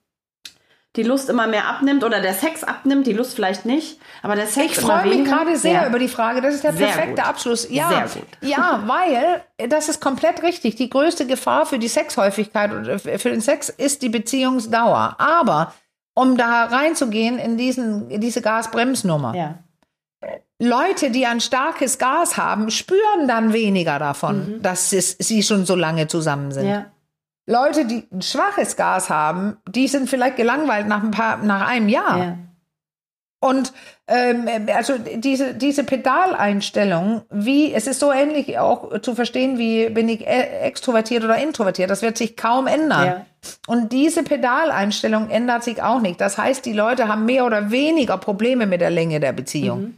die Lust immer mehr abnimmt oder der Sex abnimmt, die Lust vielleicht nicht, aber der Sex Ich freue mich gerade sehr Ja. über die Frage. Das ist der Sehr perfekte gut. Abschluss. Ja, Sehr gut. ja, weil das ist komplett richtig. Die größte Gefahr für die Sexhäufigkeit und äh, für den Sex ist die Beziehungsdauer. Aber um da reinzugehen in, diesen, in diese Gasbremsnummer. Ja. Leute, die ein starkes Gas haben, spüren dann weniger davon, Mhm. dass es, sie schon so lange zusammen sind. Ja. Leute, die ein schwaches Gas haben, die sind vielleicht gelangweilt nach ein paar, nach einem Jahr. Ja. Und ähm, also diese, diese Pedaleinstellung, wie, es ist so ähnlich auch zu verstehen, wie bin ich e- extrovertiert oder introvertiert. Das wird sich kaum ändern. Ja. Und diese Pedaleinstellung ändert sich auch nicht. Das heißt, die Leute haben mehr oder weniger Probleme mit der Länge der Beziehung.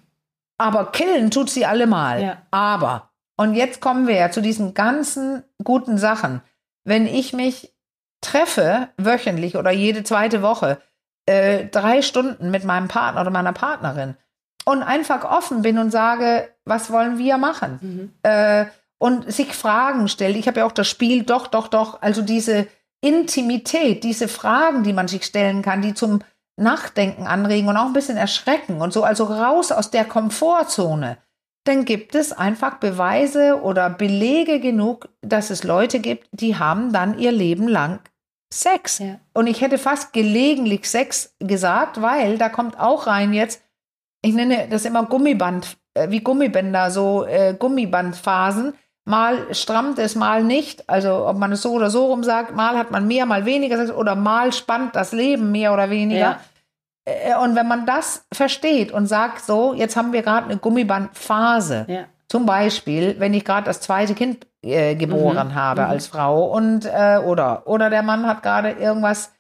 Aber killen tut sie allemal. Ja. Aber, und jetzt kommen wir ja zu diesen ganzen guten Sachen. Wenn ich mich treffe, wöchentlich oder jede zweite Woche, äh, drei Stunden mit meinem Partner oder meiner Partnerin und einfach offen bin und sage, was wollen wir machen? Mhm. Äh, und sich Fragen stellt. Ich habe ja auch das Spiel, doch, doch, doch, also diese Intimität, diese Fragen, die man sich stellen kann, die zum Nachdenken anregen und auch ein bisschen erschrecken und so, also raus aus der Komfortzone. Dann gibt es einfach Beweise oder Belege genug, dass es Leute gibt, die haben dann ihr Leben lang Sex. Ja. Und ich hätte fast gelegentlich Sex gesagt, weil da kommt auch rein jetzt, ich nenne das immer Gummiband, äh, wie Gummibänder, so äh, Gummibandphasen. Mal strammt es, mal nicht. Also ob man es so oder so rum sagt, mal hat man mehr, mal weniger Sex oder mal spannt das Leben mehr oder weniger. Ja. Äh, Und wenn man das versteht und sagt, so, jetzt haben wir gerade eine Gummibandphase. Ja. Zum Beispiel, wenn ich gerade das zweite Kind äh, geboren Mhm. habe Mhm. als Frau und äh, oder oder der Mann hat gerade irgendwas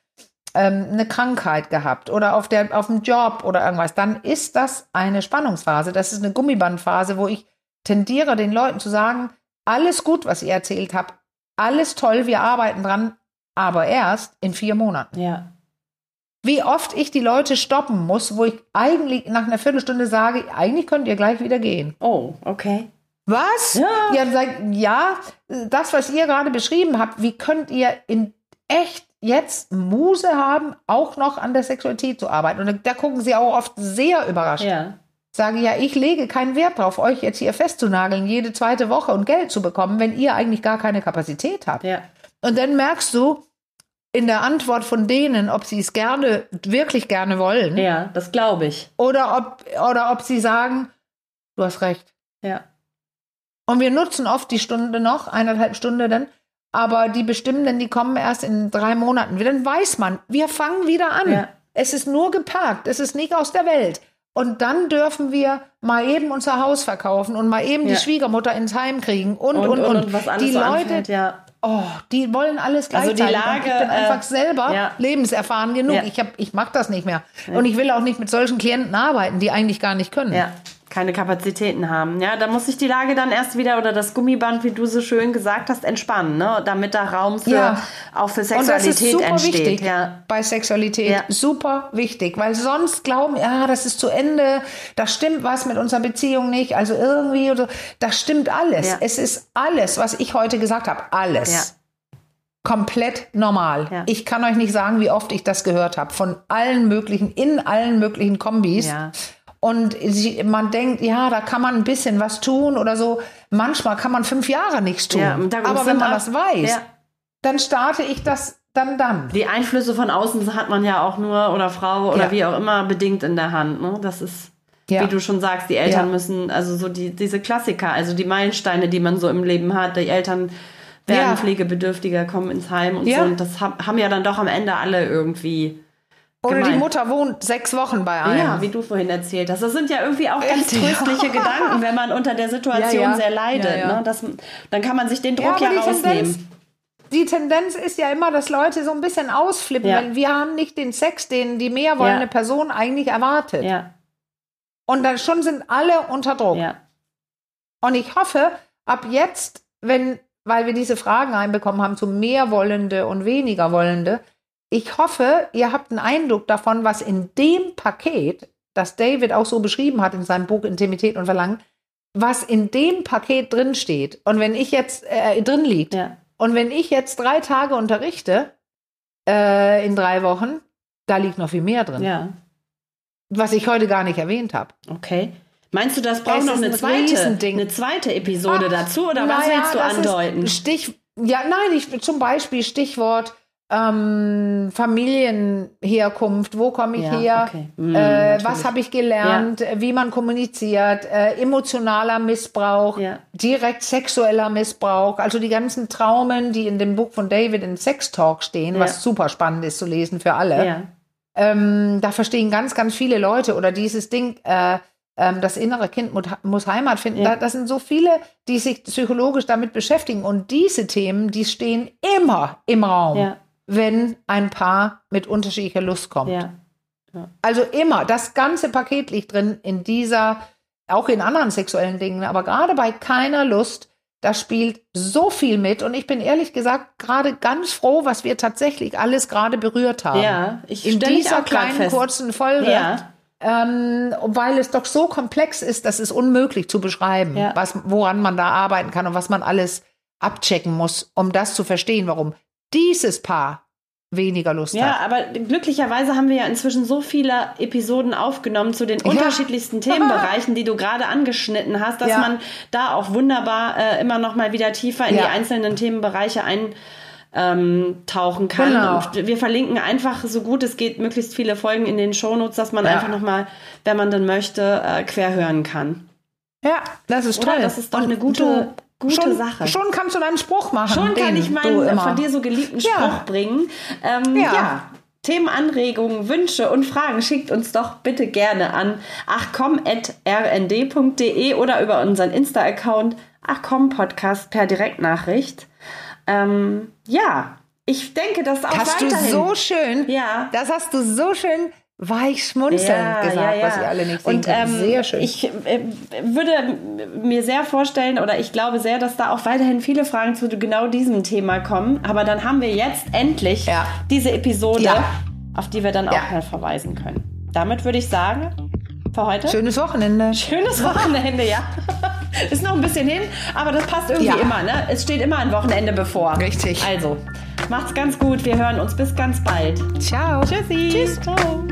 ähm, eine Krankheit gehabt oder auf der auf dem Job oder irgendwas, dann ist das eine Spannungsphase. Das ist eine Gummibandphase, wo ich tendiere den Leuten zu sagen, alles gut, was ihr erzählt habt, alles toll, wir arbeiten dran, aber erst in vier Monaten Ja. Wie oft ich die Leute stoppen muss, wo ich eigentlich nach einer Viertelstunde sage, eigentlich könnt ihr gleich wieder gehen. Oh, okay. Was? Ja. Sag, ja, das, was ihr gerade beschrieben habt, wie könnt ihr in echt jetzt Muse haben, auch noch an der Sexualität zu arbeiten? Und da, da gucken sie auch oft sehr überrascht. Ja. Sage ja, ich lege keinen Wert drauf, euch jetzt hier festzunageln, jede zweite Woche und Geld zu bekommen, wenn ihr eigentlich gar keine Kapazität habt. Ja. Und dann merkst du in der Antwort von denen, ob sie es gerne, wirklich gerne wollen, Ja, das glaube ich. oder ob, oder ob sie sagen, du hast recht. Ja. Und wir nutzen oft die Stunde noch, eineinhalb Stunden dann, aber die Bestimmenden, die kommen erst in drei Monaten. Dann weiß man, wir fangen wieder an. Ja. Es ist nur geparkt, es ist nicht aus der Welt. Und dann dürfen wir mal eben unser Haus verkaufen und mal eben Ja. die Schwiegermutter ins Heim kriegen und, und, und. was alles die Leute, anfällt, ja. Oh, die wollen alles Also die gleichzeitig. Lage, ich bin äh, einfach selber ja. lebenserfahren genug. Ja. Ich, hab, ich mag das nicht mehr. Und ich will auch nicht mit solchen Klienten arbeiten, die eigentlich gar nicht können. Ja, keine Kapazitäten haben. Ja, da muss sich die Lage dann erst wieder oder das Gummiband, wie du so schön gesagt hast, entspannen, ne? damit da Raum für Ja. auch für Und das ist Sexualität super entsteht. wichtig Ja. bei Sexualität. Ja. Super wichtig, weil sonst glauben, ja, das ist zu Ende, da stimmt was mit unserer Beziehung nicht, also irgendwie oder das stimmt alles. Ja. Es ist alles, was ich heute gesagt habe, alles. Ja. Komplett normal. Ja. Ich kann euch nicht sagen, wie oft ich das gehört habe. Von allen möglichen, in allen möglichen Kombis. Ja. Und sie, man denkt, ja, da kann man ein bisschen was tun oder so. Manchmal kann man fünf Jahre nichts tun. Ja, Aber wenn man das weiß, Ja. dann starte ich das dann dann. Die Einflüsse von außen hat man ja auch nur oder Frau oder Ja. wie auch immer bedingt in der Hand. Ne? Das ist, wie du schon sagst, die Eltern müssen, also so die, diese Klassiker, also die Meilensteine, die man so im Leben hat, die Eltern werden pflegebedürftiger, kommen ins Heim und so. Und das hab, haben ja dann doch am Ende alle irgendwie. Oder die. Mutter wohnt sechs Wochen bei einem. Ja, wie du vorhin erzählt hast. Das sind ja irgendwie auch ganz Echt? tröstliche Gedanken, wenn man unter der Situation Ja, ja. sehr leidet. Ja. Ne? Das, dann kann man sich den Druck ja, rausnehmen. Tendenz, die Tendenz ist ja immer, dass Leute so ein bisschen ausflippen, wenn wir haben nicht den Sex, den die mehr wollende. Person eigentlich erwartet. Und dann schon sind alle unter Druck. Und ich hoffe, ab jetzt, wenn, weil wir diese Fragen einbekommen haben zu mehr Wollende und weniger Wollende, ich hoffe, ihr habt einen Eindruck davon, was in dem Paket, das David auch so beschrieben hat in seinem Buch Intimität und Verlangen, was in dem Paket drin steht. Und wenn ich jetzt äh, drin liegt, ja. und wenn ich jetzt drei Tage unterrichte, äh, in drei Wochen, da liegt noch viel mehr drin, ja. was ich heute gar nicht erwähnt habe. Okay. Meinst du, das braucht Es noch eine ein zweite, eine zweite Episode Ach, dazu? Oder was naja, willst du andeuten? Stich, ja, nein, ich, zum Beispiel Stichwort ähm, Familienherkunft, wo komme ich Ja, her, okay. Mm, äh, was habe ich gelernt, äh, wie man kommuniziert, äh, emotionaler Missbrauch, Ja. direkt sexueller Missbrauch, also die ganzen Traumen, die in dem Buch von David in Sex Talk stehen, Ja. was super spannend ist zu lesen für alle. Ja. Ähm, da verstehen ganz, ganz viele Leute oder dieses Ding, äh, ähm, das innere Kind mu- muss Heimat finden. Ja. Da, das sind so viele, die sich psychologisch damit beschäftigen. Und diese Themen, die stehen immer im Raum, Ja. Wenn ein Paar mit unterschiedlicher Lust kommt. Ja. Also immer, das ganze Paket liegt drin in dieser, auch in anderen sexuellen Dingen, aber gerade bei keiner Lust, da spielt so viel mit. Und ich bin ehrlich gesagt gerade ganz froh, was wir tatsächlich alles gerade berührt haben. Ja, ich in dieser kleinen fest. kurzen Folge. Ja. Ähm, weil es doch so komplex ist, dass es unmöglich zu beschreiben, Ja. was, woran man da arbeiten kann und was man alles abchecken muss, um das zu verstehen, warum dieses Paar weniger Lust Ja, hat. aber glücklicherweise haben wir ja inzwischen so viele Episoden aufgenommen zu den unterschiedlichsten Themenbereichen, die du gerade angeschnitten hast, dass Ja. man da auch wunderbar äh, immer noch mal wieder tiefer in Ja. die einzelnen Themenbereiche ein ähm, tauchen kann. Genau. Und wir verlinken einfach so gut es geht möglichst viele Folgen in den Shownotes, dass man Ja. einfach noch mal, wenn man denn möchte, äh, quer hören kann. Ja, das ist Oder? toll. Das ist doch Und eine gute- gute schon, Sache. Schon kannst du deinen Spruch machen. Schon kann den ich du meinen von dir so geliebten Ja. Spruch bringen. Ähm, ja. Ja. Themenanregungen, Wünsche und Fragen schickt uns doch bitte gerne an achcom.rnd.de oder über unseren Insta-Account achcom-podcast per Direktnachricht. Ähm, ja, ich denke, dass auch Hast du weiterhin... so schön, Ja. das hast du so schön weich schmunzelnd gesagt, was ihr alle nicht sehen Und ähm, Sehr schön. ich äh, würde mir sehr vorstellen oder ich glaube sehr, dass da auch weiterhin viele Fragen zu genau diesem Thema kommen. Aber dann haben wir jetzt endlich Ja. diese Episode, Ja. auf die wir dann auch Ja. mal verweisen können. Damit würde ich sagen, für heute. Schönes Wochenende. Schönes Wochenende, ja. Ist noch ein bisschen hin, aber das passt irgendwie Ja. immer, ne? Es steht immer ein Wochenende bevor. Richtig. Also, macht's ganz gut. Wir hören uns bis ganz bald. Ciao. Tschüssi. Tschüss. Ciao.